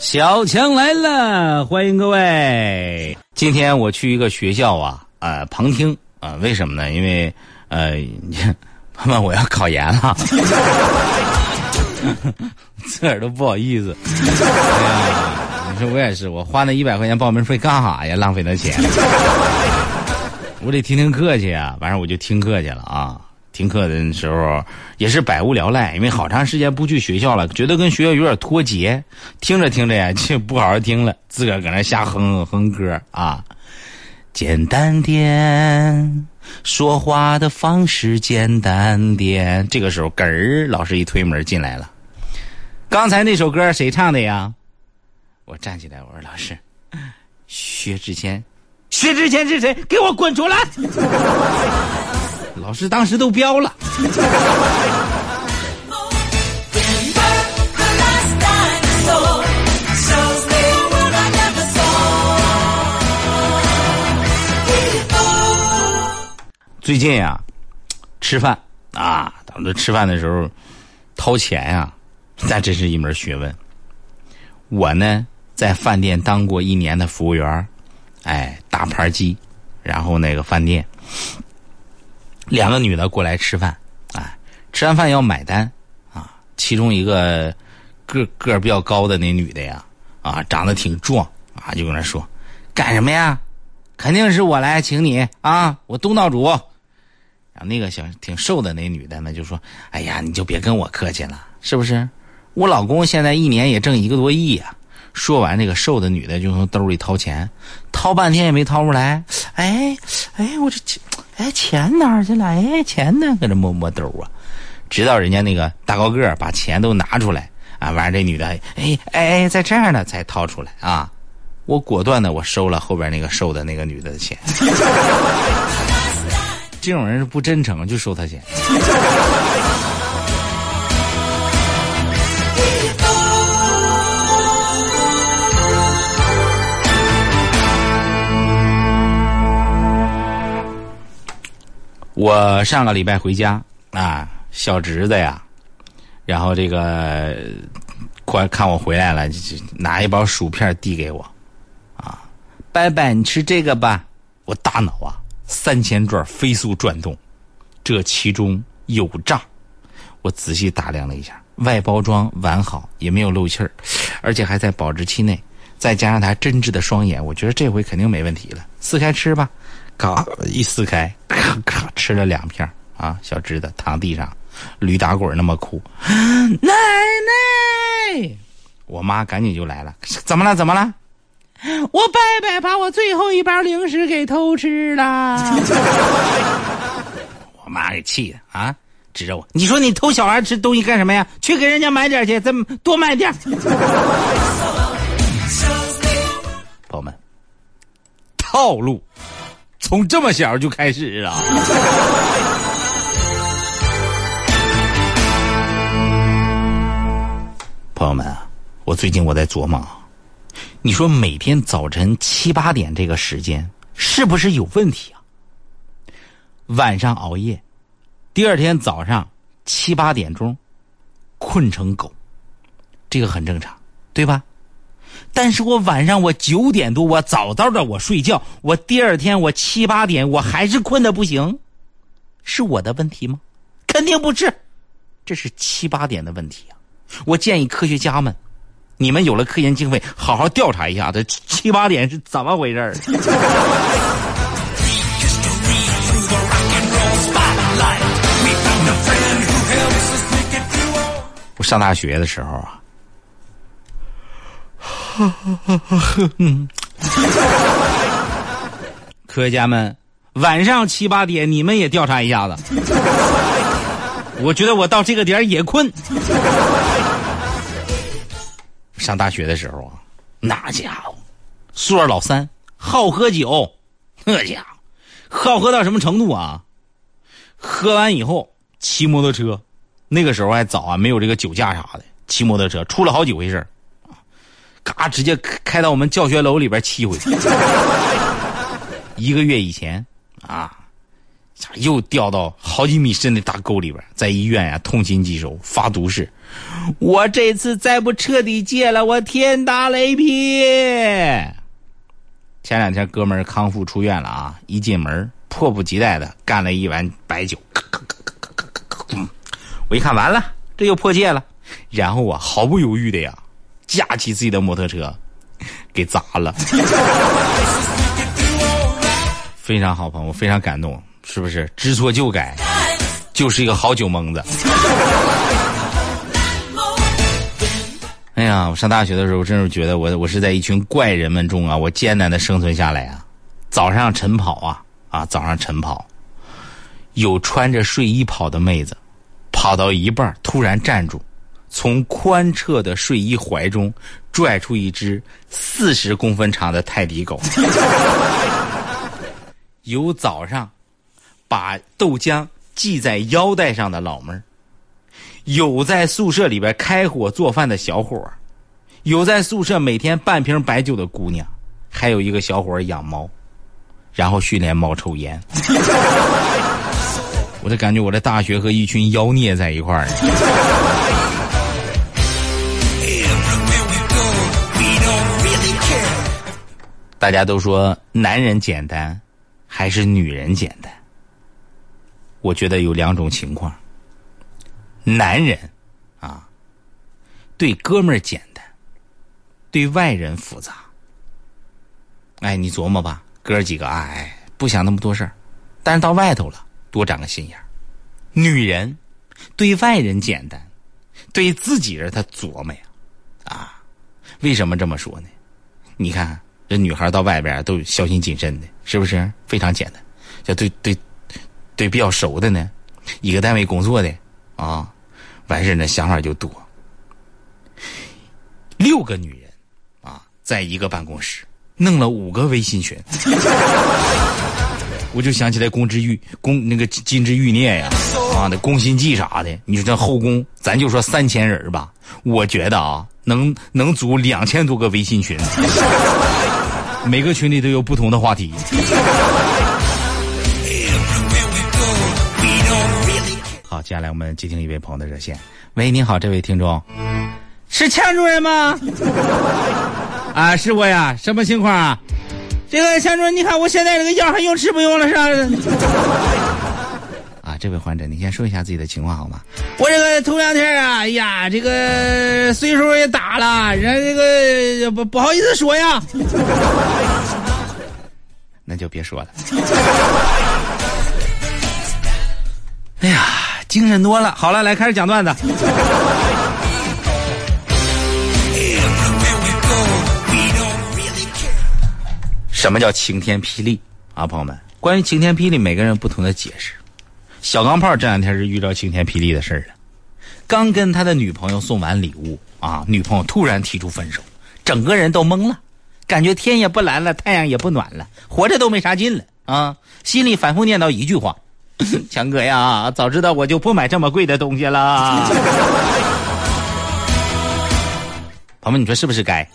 小强来了，欢迎各位。今天我去一个学校啊，呃，旁听啊、为什么呢？因为呃，妈妈我要考研了，自个儿都不好意思。你说我也是，我花那一百块钱报名费干啥呀？浪费那钱。我得听听课去啊，完事我就听课去了啊。听课的时候也是百无聊赖，因为好长时间不去学校了，觉得跟学校有点脱节。听着听着呀，就不好好听了，自个儿搁那瞎哼哼歌啊。简单点，说话的方式简单点。这个时候，咯儿，老师一推门进来了。刚才那首歌谁唱的呀？我站起来，我说老师，薛之谦。薛之谦是谁？给我滚出来！老师当时都飙了。最近呀、吃饭啊，咱们吃饭的时候掏钱呀、那真是一门学问。我呢，在饭店当过一年的服务员哎，大盘鸡，然后那个饭店，两个女的过来吃饭，哎，吃完饭要买单啊，其中一个个个比较高的那女的呀，啊，长得挺壮啊，就跟那说，干什么呀？肯定是我来请你啊，我东道主。然后那个小挺瘦的那女的呢，就说：“哎呀，你就别跟我客气了，是不是？我老公现在一年也挣一个多亿呀、说完，这个瘦的女的就从兜里掏钱，掏半天也没掏出来。哎，哎，我这钱，哎，钱哪儿去了？哎，钱呢？搁这摸摸兜啊，直到人家那个大高个把钱都拿出来啊，完了这女的，哎哎哎，在这儿呢，才掏出来啊。我果断的我收了后边那个瘦的那个女的的钱。这种人是不真诚，就收他钱。我上个礼拜回家啊，小侄子呀，然后这个快看我回来了，就拿一包薯片递给我，啊，伯伯，你吃这个吧。我大脑啊，三千转飞速转动，这其中有诈。我仔细打量了一下，外包装完好，也没有漏气儿，而且还在保质期内，再加上他真挚的双眼，我觉得这回肯定没问题了。撕开吃吧，嘎一撕开，咔咔吃了两片啊，小侄子躺地上，驴打滚那么哭，奶奶！我妈赶紧就来了，怎么了？怎么了？我伯伯把我最后一包零食给偷吃了。我妈给气的啊，指着我，你说你偷小孩吃东西干什么呀？去给人家买点去，再多买点。朋友们，套路从这么小就开始啊！朋友们啊，我最近我在琢磨啊，你说每天早晨七八点这个时间是不是有问题啊？晚上熬夜，第二天早上七八点钟困成狗，这个很正常，对吧？但是我晚上我九点多我早早的我睡觉，我第二天我七八点我还是困的不行，是我的问题吗？肯定不是，这是七八点的问题啊！我建议科学家们，你们有了科研经费，好好调查一下这七八点是怎么回事儿。我上大学的时候啊，科学家们，晚上七八点你们也调查一下子。我觉得我到这个点也困。上大学的时候啊，那家伙，宿舍老三好喝酒，那家伙好喝到什么程度啊？喝完以后骑摩托车，那个时候还早啊，没有这个酒驾啥的，骑摩托车出了好几回事儿，嘎直接开到我们教学楼里边儿回去。一个月以前啊咋又掉到好几米深的大沟里边儿在医院呀痛心疾首发毒誓。我这次再不彻底戒了我天打雷劈。前两天哥们儿康复出院了啊一进门迫不及待的干了一碗白酒我一看完了这又破戒了然后我毫不犹豫的呀架起自己的摩托车，给砸了。非常好，朋友，非常感动，是不是？知错就改，就是一个好酒蒙子。哎呀，我上大学的时候，真是觉得我我是在一群怪人们中啊，我艰难的生存下来啊。早上晨跑啊啊，早上晨跑，有穿着睡衣跑的妹子，跑到一半突然站住，从宽敞的睡衣怀中拽出一只四十公分长的泰迪狗。有早上把豆浆系在腰带上的老妹儿，有在宿舍里边开火做饭的小伙儿，有在宿舍每天半瓶白酒的姑娘，还有一个小伙儿养猫，然后训练猫抽烟。我就感觉我的大学和一群妖孽在一块儿呢。大家都说男人简单，还是女人简单？我觉得有两种情况。男人啊，对哥们儿简单，对外人复杂。哎，你琢磨吧，哥儿几个哎，不想那么多事儿，但是到外头了，多长个心眼儿。女人对外人简单，对自己人她琢磨呀，啊，为什么这么说呢？你看这女孩到外边都小心谨慎的，是不是？非常简单，就对对对比较熟的呢，一个单位工作的啊，完事呢想法就多。六个女人啊，在一个办公室弄了五个微信群，我就想起来宫之玉宫那个金枝玉孽呀，啊，那宫心计啥的，你说这后宫，咱就说三千人吧，我觉得啊，能能组两千多个微信群，每个群里都有不同的话题。好，接下来我们接听一位朋友的热线。喂，你好，这位听众，是钱主任吗？啊，是我呀，什么情况啊？这个钱主任，你看我现在这个药还用吃不用了是吧？啊，这位患者，你先说一下自己的情况好吗？我这个头两天啊，哎呀，这个岁数也大了，人这个不不好意思说呀。那就别说了。哎呀，精神多了。好了，来开始讲段子。什么叫晴天霹雳啊，朋友们？关于晴天霹雳，每个人不同的解释。小钢炮这两天是遇到晴天霹雳的事儿了，刚跟他的女朋友送完礼物啊，女朋友突然提出分手，整个人都懵了，感觉天也不蓝了，太阳也不暖了，活着都没啥劲了啊，心里反复念叨一句话：“ 强哥呀，早知道我就不买这么贵的东西了。”朋友们，你说是不是该？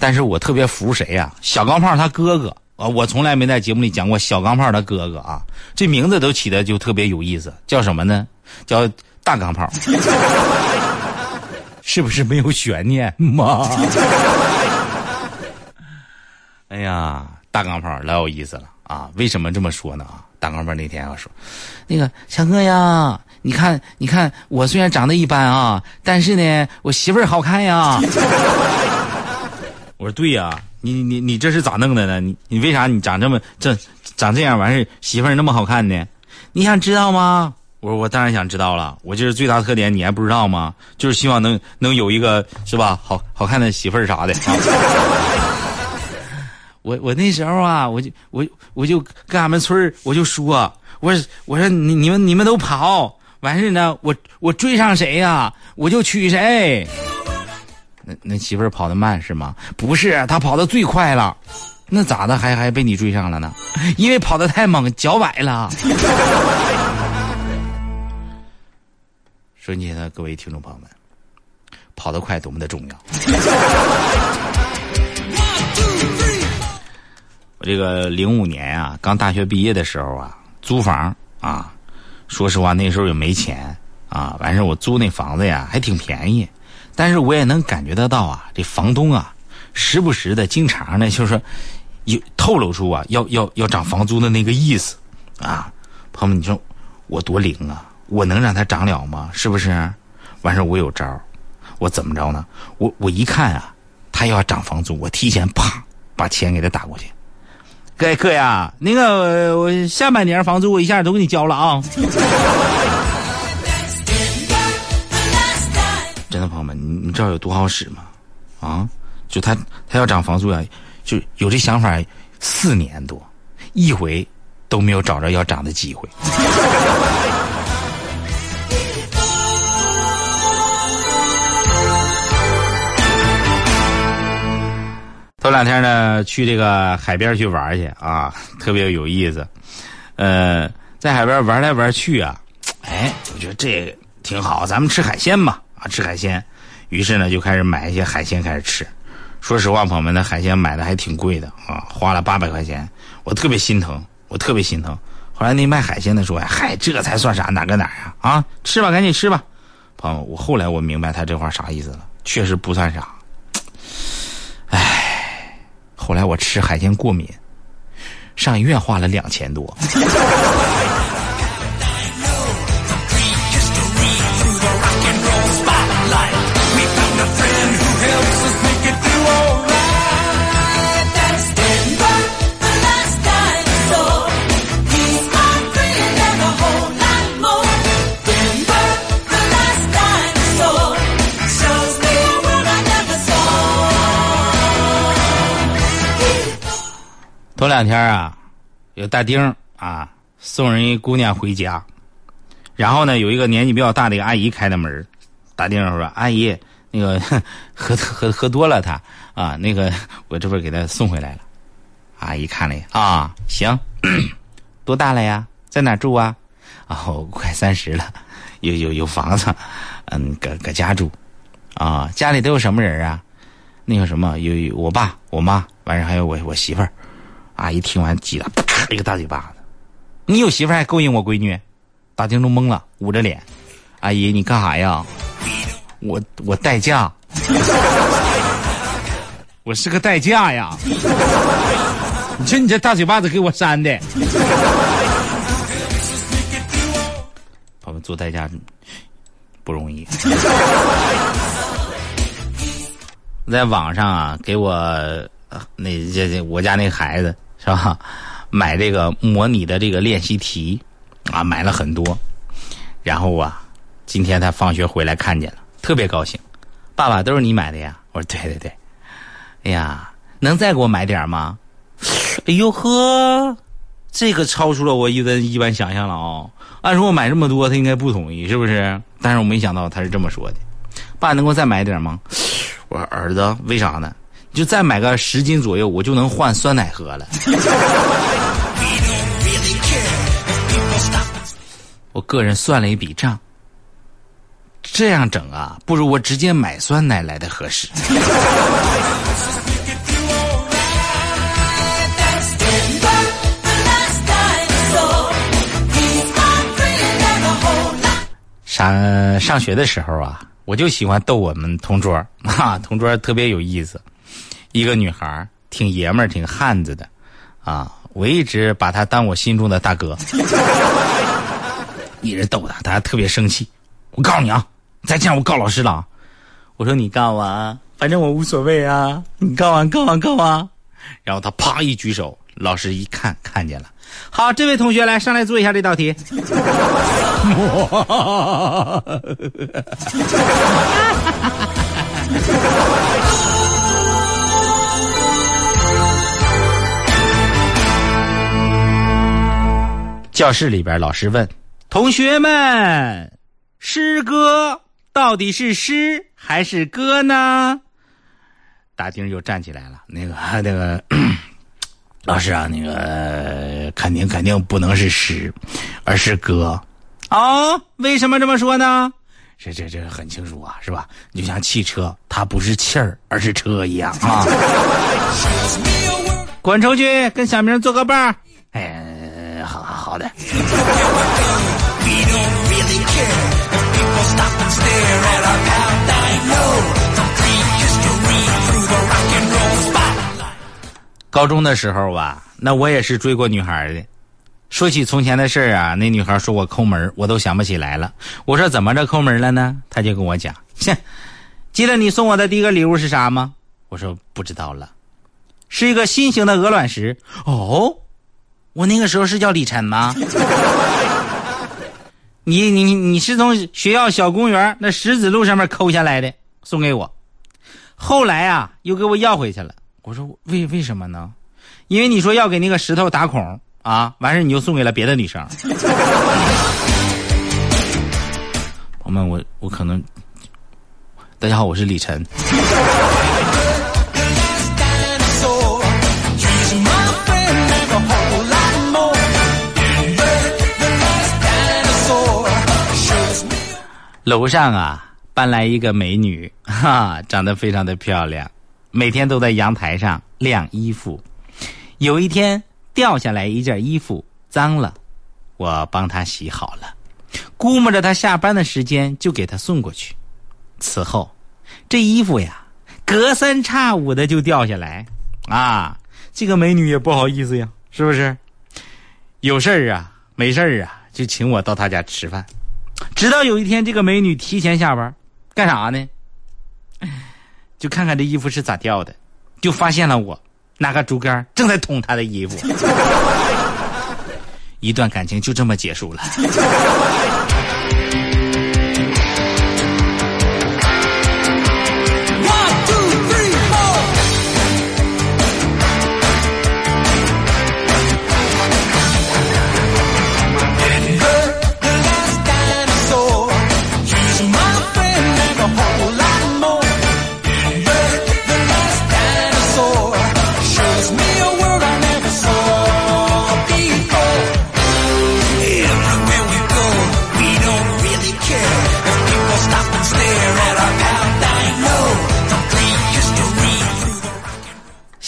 但是我特别服谁呀、小钢炮他哥哥啊，我从来没在节目里讲过小钢炮他哥哥啊，这名字都起的就特别有意思，叫什么呢？叫大钢炮，是不是没有悬念吗？哎呀，大钢炮老有意思了啊！为什么这么说呢？啊，大钢炮那天要说，那个强哥呀，你看，你看，我虽然长得一般啊，但是呢，我媳妇儿好看呀。我说对呀、你你你这是咋弄的呢？你你为啥你长这么这长这样完事媳妇儿那么好看呢？你想知道吗？我说我当然想知道了。我就是最大特点，你还不知道吗？就是希望能能有一个是吧好好看的媳妇儿啥的。我我那时候啊，我就我我就跟俺们村儿我就说，我说我说你你们你们都跑完事呢，我我追上谁呀、我就娶谁。那媳妇儿跑得慢是吗？不是，她跑得最快了。那咋的还还被你追上了呢？因为跑得太猛，脚崴了。说你的各位听众朋友们，跑得快多么的重要。我这个零五年啊，刚大学毕业的时候啊，租房啊，说实话那时候也没钱啊，完事我租那房子呀还挺便宜，但是我也能感觉得到啊，这房东啊，时不时的经常呢就是说有透露出啊要要要涨房租的那个意思啊，朋友们，你说我多灵啊，我能让他涨了吗？是不是？完事我有招我怎么着呢？我我一看啊，他要涨房租，我提前啪把钱给他打过去。哥哥呀，那个我下半年房租我一下都给你交了啊！真的朋友们，你你知道有多好使吗？啊，就他他要涨房租呀，就有这想法四年多，一回都没有找着要涨的机会。头两天呢，去这个海边去玩去啊，特别有意思。呃，在海边玩来玩去啊，哎，我觉得这挺好，咱们吃海鲜吧，啊，吃海鲜。于是呢，就开始买一些海鲜开始吃。说实话，朋友们，那海鲜买的还挺贵的啊，花了八百块钱，我特别心疼，我特别心疼。后来那卖海鲜的说：“嗨，这才算啥？哪个哪儿啊？啊，吃吧，赶紧吃吧。”朋友，我后来我明白他这话啥意思了，确实不算啥。唉后来我吃海鲜过敏，上医院花了两千多。两天啊，有大丁啊送人一姑娘回家，然后呢，有一个年纪比较大的一个阿姨开的门大丁说：“阿姨，那个喝喝喝多了他啊，那个我这不是给他送回来了。”阿姨看了啊，行，多大了呀？在哪住啊？啊，我，快三十了，有有有房子，嗯，搁搁家住，啊，家里都有什么人啊？那个什么，有有我爸、我妈，完事还有我我媳妇儿。阿姨听完急了，啪一个大嘴巴子！你有媳妇还勾引我闺女？大丁都懵了，捂着脸。阿姨，你干啥呀？我我代驾，我是个代驾呀！你说你这大嘴巴子给我扇的！他们做代驾不容易。在网上啊，给我那这这我家那孩子。是吧？买这个模拟的这个练习题，啊，买了很多。然后啊，今天他放学回来看见了，特别高兴。爸爸，都是你买的呀？我说对对对。哎呀，能再给我买点吗？哎呦呵，这个超出了我一般一般想象了啊！按说我买这么多，他应该不同意，是不是？但是我没想到他是这么说的。爸，能给我再买点吗？我说儿子，为啥呢？就再买个十斤左右，我就能换酸奶喝了。我个人算了一笔账，这样整啊，不如我直接买酸奶来的合适。上上学的时候啊，我就喜欢逗我们同桌，哈，同桌特别有意思。一个女孩挺爷们儿，挺汉子的，啊，我一直把她当我心中的大哥，一直逗她，她还特别生气。我告诉你啊，再这样我告老师了！我说你告啊，反正我无所谓啊，你告啊告啊告啊！然后她啪一举手，老师一看看见了，好，这位同学来上来做一下这道题。教室里边，老师问同学们：“诗歌到底是诗还是歌呢？”大丁又站起来了，那个 那个 老师啊，那个肯定肯定不能是诗，而是歌。哦，为什么这么说呢？这这这很清楚啊，是吧？你就像汽车，它不是气儿，而是车一样啊。滚出去，跟小明做个伴儿。哎，好的。高中的时候吧，那我也是追过女孩的。说起从前的事儿啊，那女孩说我抠门，我都想不起来了。我说怎么着抠门了呢？她就跟我讲，哼，记得你送我的第一个礼物是啥吗？我说不知道了，是一个新型的鹅卵石。哦，我那个时候是叫李晨吗？你你你是从学校小公园那石子路上面抠下来的，送给我。后来啊，又给我要回去了。我说为为什么呢？因为你说要给那个石头打孔啊，完事你就送给了别的女生。朋友们，我我可能，大家好，我是李晨。楼上啊搬来一个美女，哈，长得非常的漂亮，每天都在阳台上晾衣服。有一天掉下来一件衣服，脏了，我帮她洗好了，估摸着她下班的时间就给她送过去。此后，这衣服呀，隔三差五的就掉下来，啊，这个美女也不好意思呀，是不是？有事儿啊，没事儿啊，就请我到她家吃饭。直到有一天，这个美女提前下班，干啥呢？就看看这衣服是咋掉的，就发现了我拿个竹竿正在捅她的衣服，一段感情就这么结束了。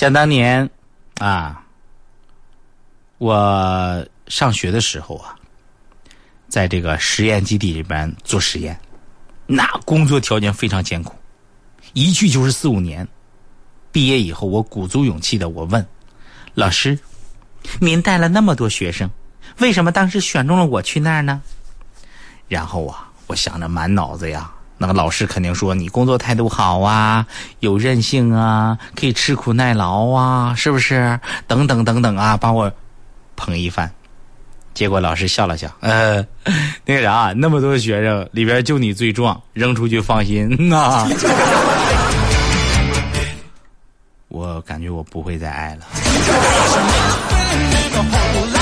想当年，啊，我上学的时候啊，在这个实验基地里边做实验，那工作条件非常艰苦，一去就是四五年。毕业以后，我鼓足勇气的我问老师：“您带了那么多学生，为什么当时选中了我去那儿呢？”然后啊，我想着满脑子呀，那个老师肯定说你工作态度好啊，有韧性啊，可以吃苦耐劳啊，是不是？等等等等啊，把我捧一番。结果老师笑了笑，呃，那个啥，那么多学生里边就你最壮，扔出去放心呐。我感觉我不会再爱了。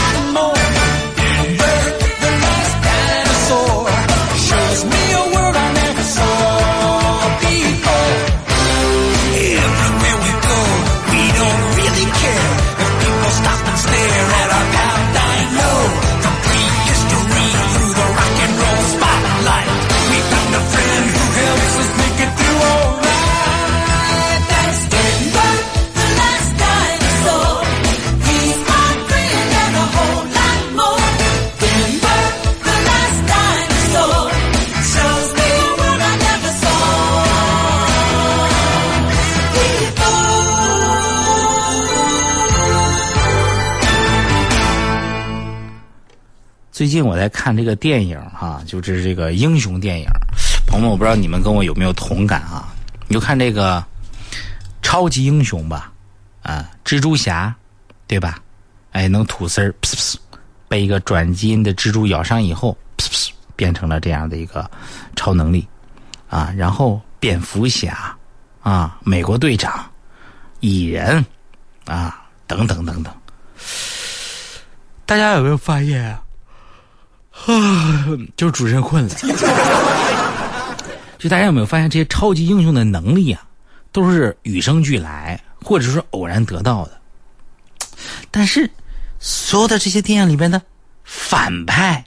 最近我在看这个电影哈、就是这个英雄电影。朋友们，我不知道你们跟我有没有同感啊？你就看这个超级英雄吧，啊，蜘蛛侠，对吧？哎，能吐丝儿，噗噗，被一个转基因的蜘蛛咬伤以后，噗噗，变成了这样的一个超能力，啊，然后蝙蝠侠，啊，美国队长，蚁人，啊，等等等等。大家有没有发现啊？啊，就是主持人困了。就大家有没有发现，这些超级英雄的能力啊，都是与生俱来，或者说偶然得到的。但是，所有的这些电影里边的反派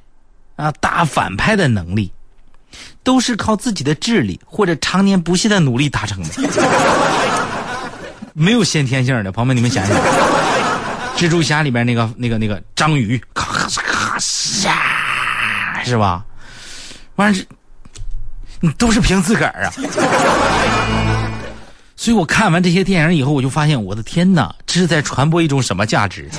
啊，大反派的能力，都是靠自己的智力或者常年不懈的努力达成的，没有先天性的。朋友们，你们想想。蜘蛛侠里边那个那个那个章鱼，咔嚓咔是吧？完事，你都是凭自个儿啊。所以我看完这些电影以后，我就发现，我的天哪，这是在传播一种什么价值？